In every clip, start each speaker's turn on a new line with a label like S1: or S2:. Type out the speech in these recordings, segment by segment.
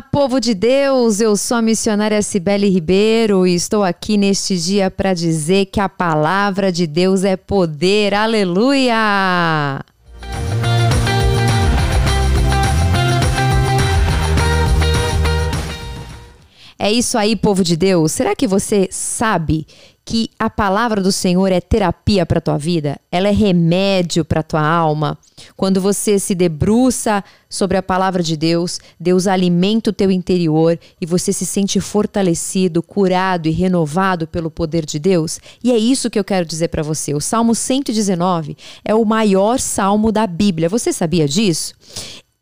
S1: Povo de Deus! Eu sou a missionária Cibele Ribeiro e estou aqui neste dia para dizer que a palavra de Deus é poder. Aleluia! É isso aí, povo de Deus. Será que você sabe que a palavra do Senhor é terapia para tua vida? Ela é remédio para tua alma? Quando você se debruça sobre a palavra de Deus, Deus alimenta o teu interior e você se sente fortalecido, curado e renovado pelo poder de Deus. E é isso que eu quero dizer para você. O Salmo 119 é o maior salmo da Bíblia. Você sabia disso?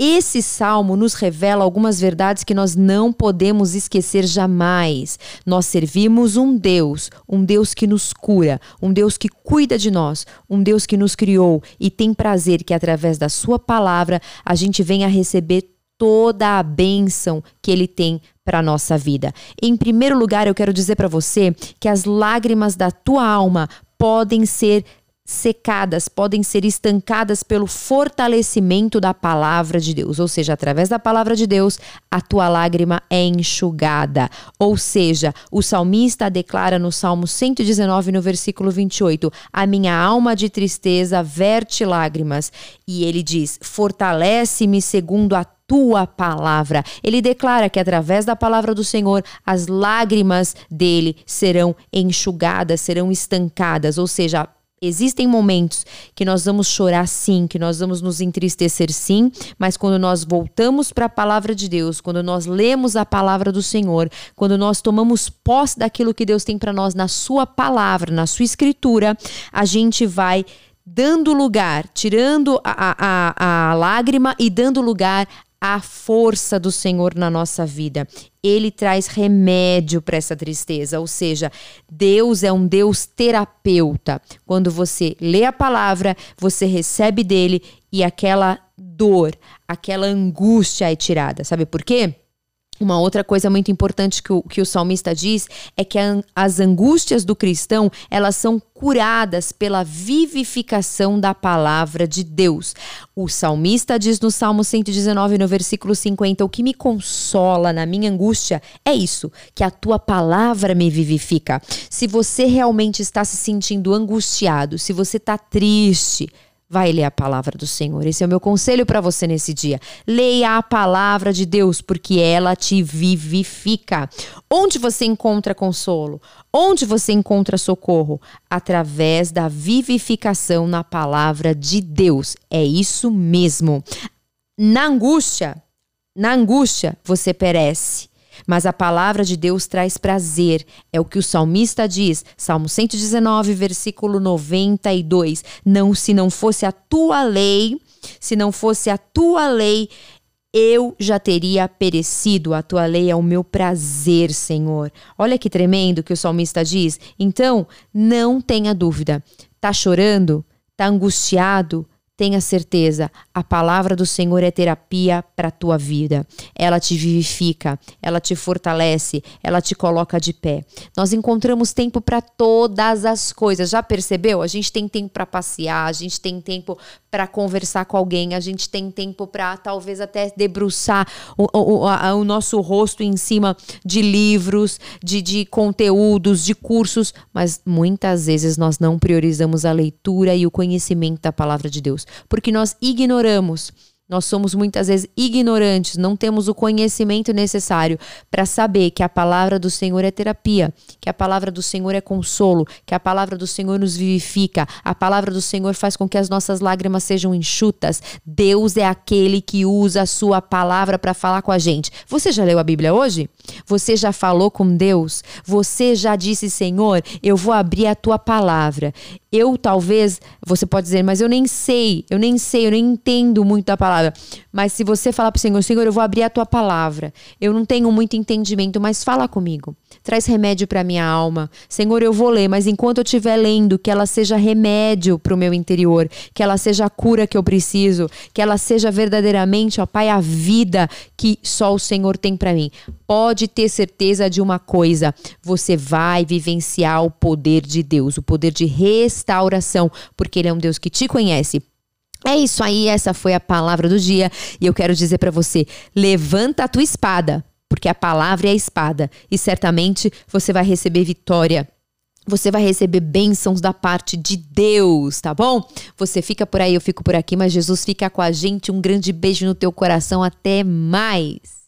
S1: Esse salmo nos revela algumas verdades que nós não podemos esquecer jamais. Nós servimos um Deus, um Deus que nos cura, um Deus que cuida de nós, um Deus que nos criou e tem prazer que através da sua palavra a gente venha receber toda a bênção que ele tem para nossa vida. Em primeiro lugar, eu quero dizer para você que as lágrimas da tua alma podem ser secadas, podem ser estancadas pelo fortalecimento da palavra de Deus. Ou seja, através da palavra de Deus, a tua lágrima é enxugada. Ou seja, o salmista declara no Salmo 119, no versículo 28, a minha alma de tristeza verte lágrimas. E ele diz: fortalece-me segundo a tua palavra. Ele declara que através da palavra do Senhor as lágrimas dele serão enxugadas, serão estancadas, ou seja, Existem momentos que nós vamos chorar sim, que nós vamos nos entristecer sim, mas quando nós voltamos para a palavra de Deus, quando nós lemos a palavra do Senhor, quando nós tomamos posse daquilo que Deus tem para nós na Sua palavra, na Sua escritura, a gente vai dando lugar, tirando a, a, a lágrima e dando lugar a força do Senhor na nossa vida. Ele traz remédio para essa tristeza, ou seja, Deus é um Deus terapeuta. Quando você lê a palavra, você recebe dele e aquela dor, aquela angústia é tirada. Sabe por quê? Uma outra coisa muito importante que o, que o salmista diz é que a, as angústias do cristão elas são curadas pela vivificação da palavra de Deus. O salmista diz no Salmo 119, no versículo 50, o que me consola na minha angústia é isso, que a tua palavra me vivifica. Se você realmente está se sentindo angustiado, se você está triste, Vai ler a palavra do Senhor. Esse é o meu conselho para você nesse dia. Leia a palavra de Deus, porque ela te vivifica. Onde você encontra consolo? Onde você encontra socorro? Através da vivificação na palavra de Deus. É isso mesmo. Na angústia, na angústia, você perece. Mas a palavra de Deus traz prazer. É o que o salmista diz, Salmo 119, versículo 92. Não, se não fosse a tua lei, se não fosse a tua lei, eu já teria perecido. A tua lei é o meu prazer, Senhor. Olha que tremendo que o salmista diz. Então, não tenha dúvida. Tá chorando? Tá angustiado? Tenha certeza, a palavra do Senhor é terapia para a tua vida. Ela te vivifica, ela te fortalece, ela te coloca de pé. Nós encontramos tempo para todas as coisas. Já percebeu? A gente tem tempo para passear, a gente tem tempo para conversar com alguém, a gente tem tempo para talvez até debruçar o, o, a, o, nosso rosto em cima de livros, de, de conteúdos, de cursos, mas muitas vezes nós não priorizamos a leitura e o conhecimento da palavra de Deus, porque nós ignoramos nós somos muitas vezes ignorantes, não temos o conhecimento necessário para saber que a palavra do Senhor é terapia, que a palavra do Senhor é consolo, que a palavra do Senhor nos vivifica, a palavra do Senhor faz com que as nossas lágrimas sejam enxutas. Deus é aquele que usa a sua palavra para falar com a gente. Você já leu a Bíblia hoje? Você já falou com Deus? Você já disse, Senhor, eu vou abrir a tua palavra. Eu talvez, você pode dizer, mas eu nem sei, eu nem sei, eu nem entendo muito da palavra. Mas se você falar para o Senhor, Senhor, eu vou abrir a tua palavra. Eu não tenho muito entendimento, mas fala comigo. Traz remédio para minha alma. Senhor, eu vou ler, mas enquanto eu estiver lendo, que ela seja remédio para o meu interior, que ela seja a cura que eu preciso, que ela seja verdadeiramente, ó Pai, a vida que só o Senhor tem para mim. Pode ter certeza de uma coisa: você vai vivenciar o poder de Deus, o poder de restauração, porque Ele é um Deus que te conhece É isso aí, essa foi a palavra do dia e eu quero dizer para você: levanta a tua espada, porque a palavra é a espada e certamente você vai receber vitória. Você vai receber bênçãos da parte de Deus, tá bom? Você fica por aí, eu fico por aqui, mas Jesus fica com a gente. Um grande beijo no teu coração. Até mais.